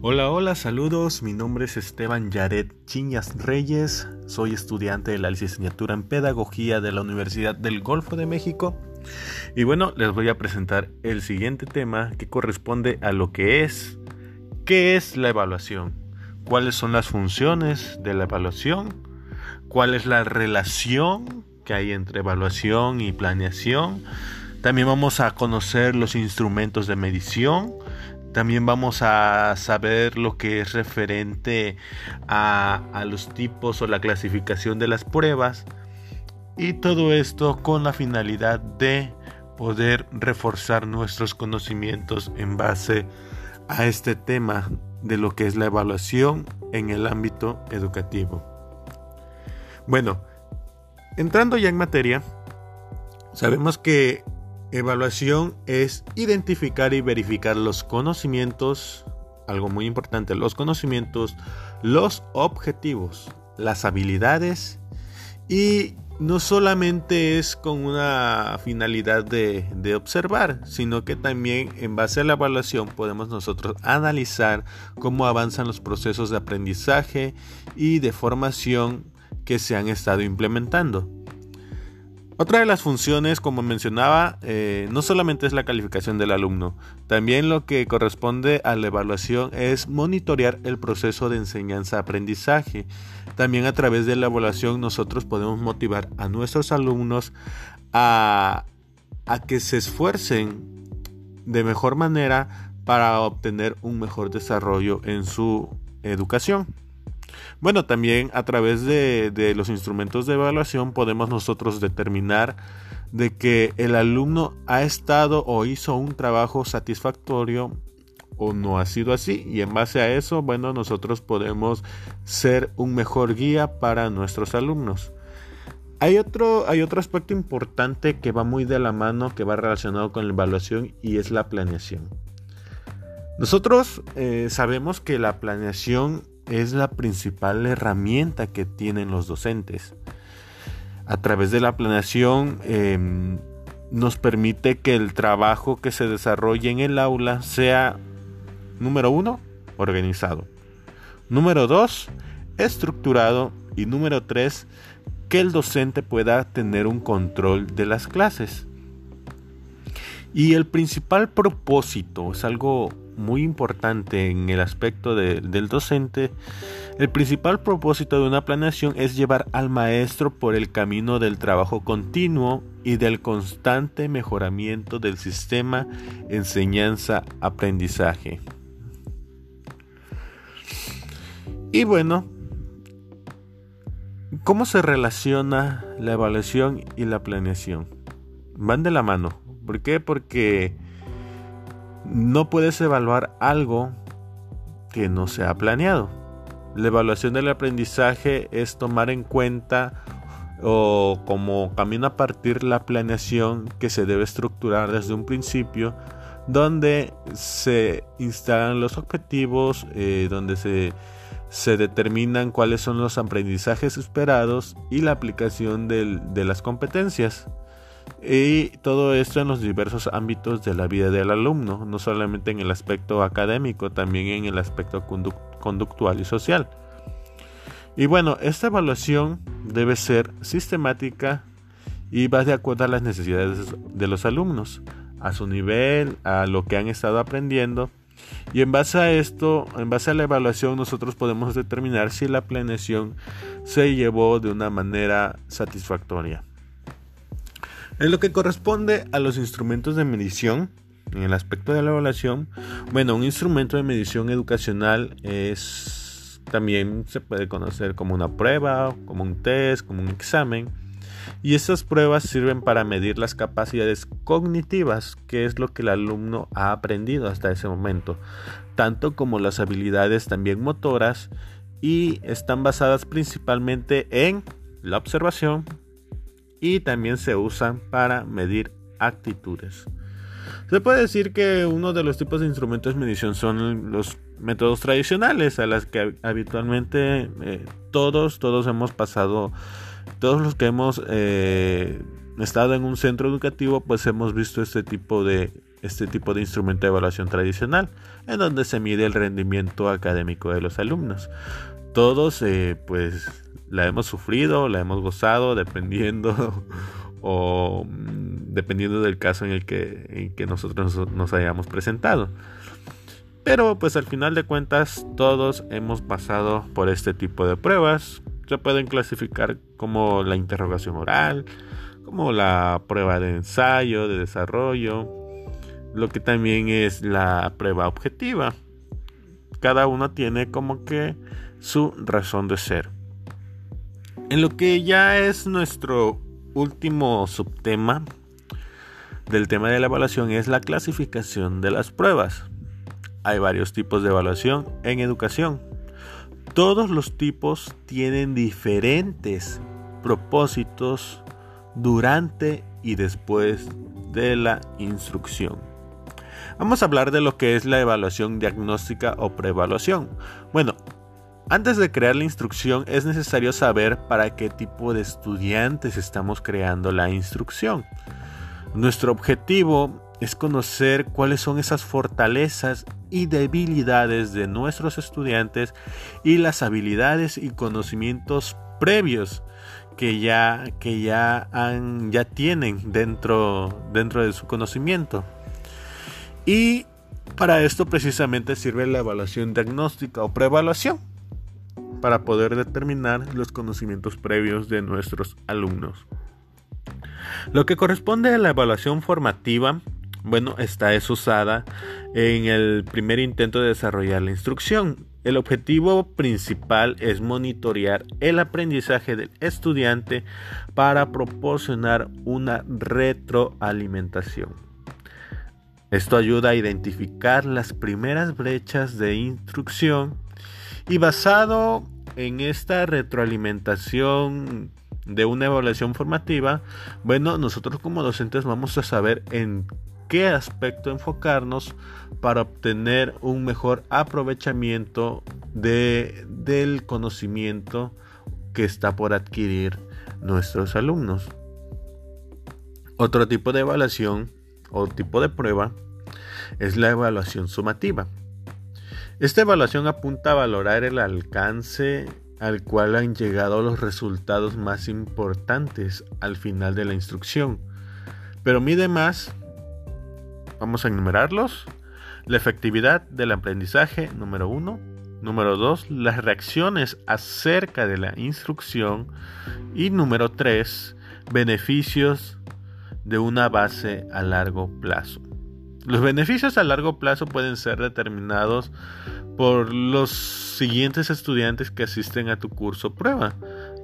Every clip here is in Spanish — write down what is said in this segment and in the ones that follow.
Hola, hola, saludos. Mi nombre es Esteban Yaret Chiñas Reyes. Soy estudiante de la licenciatura en Pedagogía de la Universidad del Golfo de México. Y bueno, les voy a presentar el siguiente tema que corresponde a lo que es, ¿qué es la evaluación? ¿Cuáles son las funciones de la evaluación? ¿Cuál es la relación que hay entre evaluación y planeación? También vamos a conocer los instrumentos de medición también vamos a saber lo que es referente a, los tipos o la clasificación de las pruebas. Y todo esto con la finalidad de poder reforzar nuestros conocimientos en base a este tema de lo que es la evaluación en el ámbito educativo. Bueno, entrando ya en materia, sabemos que Evaluación es identificar y verificar los conocimientos, algo muy importante, los conocimientos, los objetivos, las habilidades y no solamente es con una finalidad de, observar, sino que también en base a la evaluación podemos nosotros analizar cómo avanzan los procesos de aprendizaje y de formación que se han estado implementando. Otra de las funciones, como mencionaba, eh, no solamente es la calificación del alumno, también lo que corresponde a la evaluación es monitorear el proceso de enseñanza-aprendizaje. También a través de la evaluación nosotros podemos motivar a nuestros alumnos a, a que se esfuercen de mejor manera para obtener un mejor desarrollo en su educación. Bueno, también a través de, los instrumentos de evaluación podemos nosotros determinar de que el alumno ha estado o hizo un trabajo satisfactorio o no ha sido así y en base a eso, bueno, nosotros podemos ser un mejor guía para nuestros alumnos. Hay otro, hay otro aspecto importante que va muy de la mano, que va relacionado con la evaluación y es la planeación. Nosotros eh, sabemos que la planeación es la principal herramienta que tienen los docentes. A través de la planeación em, nos permite que el trabajo que se desarrolle en el aula sea, número uno, organizado. Número dos, estructurado. Y número tres, que el docente pueda tener un control de las clases. Y el principal propósito es algo muy importante en el aspecto del docente, el principal propósito de una planeación es llevar al maestro por el camino del trabajo continuo y del constante mejoramiento del sistema enseñanza-aprendizaje. Y bueno, ¿cómo se relaciona la evaluación y la planeación? Van de la mano. ¿Por qué? Porque no puedes evaluar algo que no se ha planeado. La evaluación del aprendizaje es tomar en cuenta o como camino a partir la planeación que se debe estructurar desde un principio donde se instalan los objetivos, eh, donde se, se, determinan cuáles son los aprendizajes esperados y la aplicación de las competencias. Y todo esto en los diversos ámbitos de la vida del alumno, no solamente en el aspecto académico, también en el aspecto conductual y social. Y bueno, esta evaluación debe ser sistemática y va de acuerdo a las necesidades de los alumnos, a su nivel, a lo que han estado aprendiendo. Y en base a esto, en base a la evaluación, nosotros podemos determinar si la planeación se llevó de una manera satisfactoria. En lo que corresponde a los instrumentos de medición, en el aspecto de la evaluación, bueno, un instrumento de medición educacional es también se puede conocer como una prueba, como un test, como un examen. Y estas pruebas sirven para medir las capacidades cognitivas, que es lo que el alumno ha aprendido hasta ese momento, tanto como las habilidades también motoras y están basadas principalmente en la observación, y también se usan para medir actitudes. Se puede decir que uno de los tipos de instrumentos de medición son los métodos tradicionales a las que habitualmente eh, todos, todos hemos pasado, todos los que hemos eh, estado en un centro educativo, pues hemos visto este tipo de, este tipo de instrumento de evaluación tradicional, en donde se mide el rendimiento académico de los alumnos. Todos, eh, pues, la hemos sufrido, la hemos gozado, dependiendo o mm, dependiendo del caso en el que, en que nosotros nos hayamos presentado. Pero pues al final de cuentas todos hemos pasado por este tipo de pruebas. Se pueden clasificar como la interrogación oral, como la prueba de ensayo, de desarrollo, lo que también es la prueba objetiva. Cada uno tiene como que su razón de ser. En lo que ya es nuestro último subtema del tema de la evaluación es la clasificación de las pruebas. Hay varios tipos de evaluación en educación. Todos los tipos tienen diferentes propósitos durante y después de la instrucción. Vamos a hablar de lo que es la evaluación diagnóstica o preevaluación. Bueno, antes de crear la instrucción es necesario saber para qué tipo de estudiantes estamos creando la instrucción. Nuestro objetivo es conocer cuáles son esas fortalezas y debilidades de nuestros estudiantes y las habilidades y conocimientos previos que ya, que ya, han, ya tienen dentro, dentro de su conocimiento. Y para esto precisamente sirve la evaluación diagnóstica o preevaluación para poder determinar los conocimientos previos de nuestros alumnos. Lo que corresponde a la evaluación formativa bueno, esta es usada en el primer intento de desarrollar la instrucción. El objetivo principal es monitorear el aprendizaje del estudiante para proporcionar una retroalimentación. Esto ayuda a identificar las primeras brechas de instrucción y basado en esta retroalimentación de una evaluación formativa, bueno, nosotros como docentes vamos a saber en qué aspecto enfocarnos para obtener un mejor aprovechamiento de, del conocimiento que está por adquirir nuestros alumnos. Otro tipo de evaluación o tipo de prueba es la evaluación sumativa. Esta evaluación apunta a valorar el alcance al cual han llegado los resultados más importantes al final de la instrucción, pero mide más Vamos a enumerarlos. La efectividad del aprendizaje, número uno. Número dos, las reacciones acerca de la instrucción. Y número tres, beneficios de una base a largo plazo. Los beneficios a largo plazo pueden ser determinados por los siguientes estudiantes que asisten a tu curso prueba.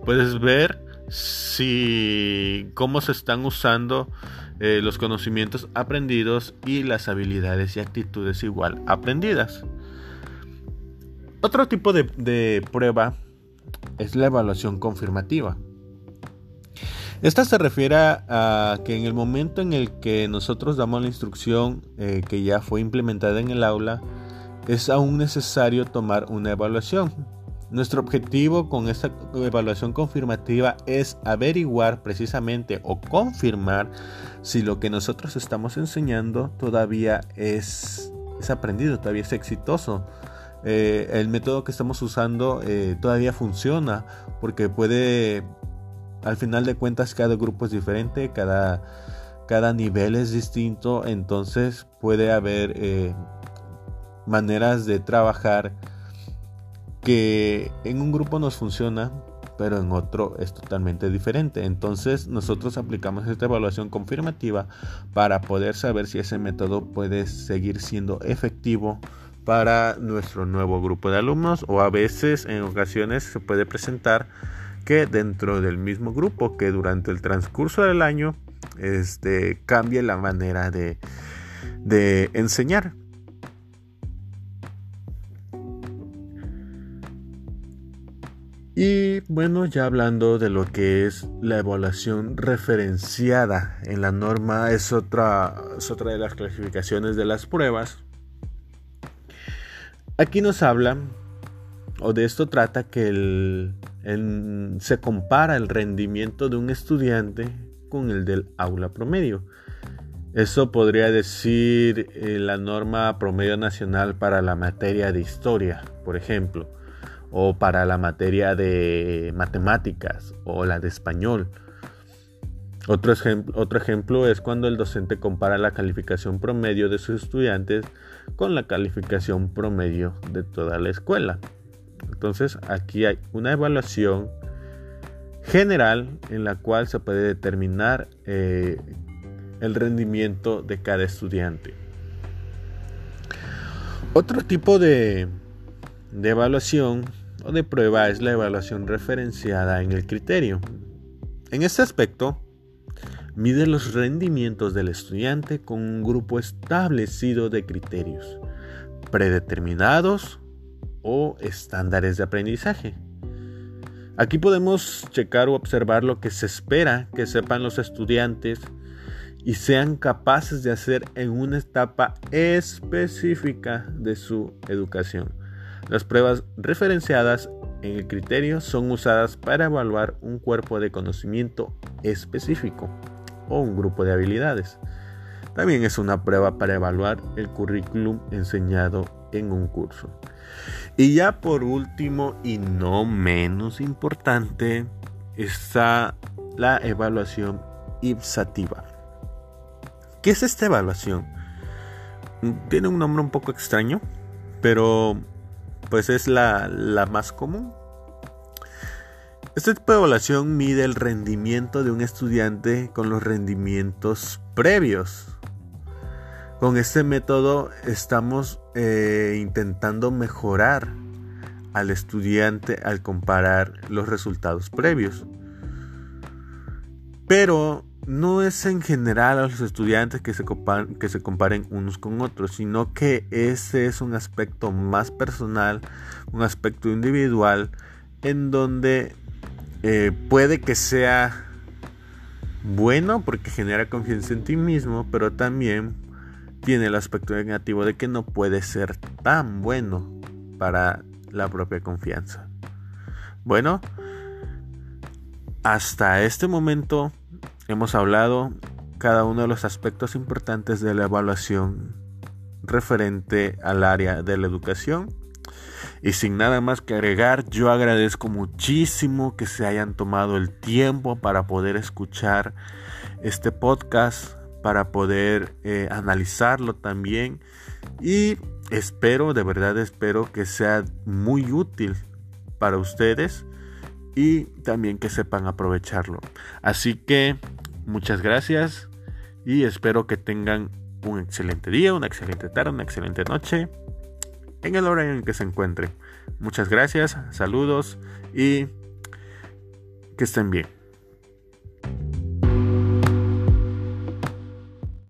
Puedes ver si cómo se están usando eh, los conocimientos aprendidos y las habilidades y actitudes igual aprendidas. Otro tipo de, prueba es la evaluación confirmativa. Esta se refiere a, que en el momento en el que nosotros damos la instrucción eh, que ya fue implementada en el aula, es aún necesario tomar una evaluación. Nuestro objetivo con esta evaluación confirmativa es averiguar precisamente o confirmar si lo que nosotros estamos enseñando todavía es, es aprendido, todavía es exitoso. Eh, el método que estamos usando eh, todavía funciona porque puede, al final de cuentas, cada grupo es diferente, cada, cada nivel es distinto, entonces puede haber eh, maneras de trabajar que en un grupo nos funciona, pero en otro es totalmente diferente. Entonces nosotros aplicamos esta evaluación confirmativa para poder saber si ese método puede seguir siendo efectivo para nuestro nuevo grupo de alumnos o a veces en ocasiones se puede presentar que dentro del mismo grupo que durante el transcurso del año este, cambie la manera de, de enseñar. Y bueno, ya hablando de lo que es la evaluación referenciada en la norma, es otra, otra de las clasificaciones de las pruebas. Aquí nos habla, o de esto trata, que se compara el rendimiento de un estudiante con el del aula promedio. Eso podría decir eh, la norma promedio nacional para la materia de historia, por ejemplo, o para la materia de matemáticas o la de español. Otro ejemplo es cuando el docente compara la calificación promedio de sus estudiantes con la calificación promedio de toda la escuela. Entonces aquí hay una evaluación general en la cual se puede determinar eh, el rendimiento de cada estudiante. Otro tipo de, de evaluación o de prueba es la evaluación referenciada en el criterio. En este aspecto, mide los rendimientos del estudiante con un grupo establecido de criterios predeterminados o estándares de aprendizaje. Aquí podemos checar o observar lo que se espera que sepan los estudiantes y sean capaces de hacer en una etapa específica de su educación. Las pruebas referenciadas en el criterio son usadas para evaluar un cuerpo de conocimiento específico o un grupo de habilidades. También es una prueba para evaluar el currículum enseñado en un curso. Y ya por último y no menos importante está la evaluación IPSATIVA. ¿Qué es esta evaluación? Tiene un nombre un poco extraño, pero pues es la, la más común. Este tipo de evaluación mide el rendimiento de un estudiante con los rendimientos previos. Con este método estamos eh, intentando mejorar al estudiante al comparar los resultados previos. Pero no es en general a los estudiantes que se, que se comparen unos con otros, sino que ese es un aspecto más personal, un aspecto individual, en donde eh, puede que sea bueno porque genera confianza en ti mismo, pero también tiene el aspecto negativo de que no puede ser tan bueno para la propia confianza. Bueno, hasta este momento hemos hablado cada uno de los aspectos importantes de la evaluación referente al área de la educación. Y sin nada más que agregar, yo agradezco muchísimo que se hayan tomado el tiempo para poder escuchar este podcast, para poder eh, analizarlo también. Y espero, de verdad espero que sea muy útil para ustedes y también que sepan aprovecharlo. Así que muchas gracias y espero que tengan un excelente día, una excelente tarde, una excelente noche en el horario en que se encuentren. Muchas gracias, saludos y que estén bien.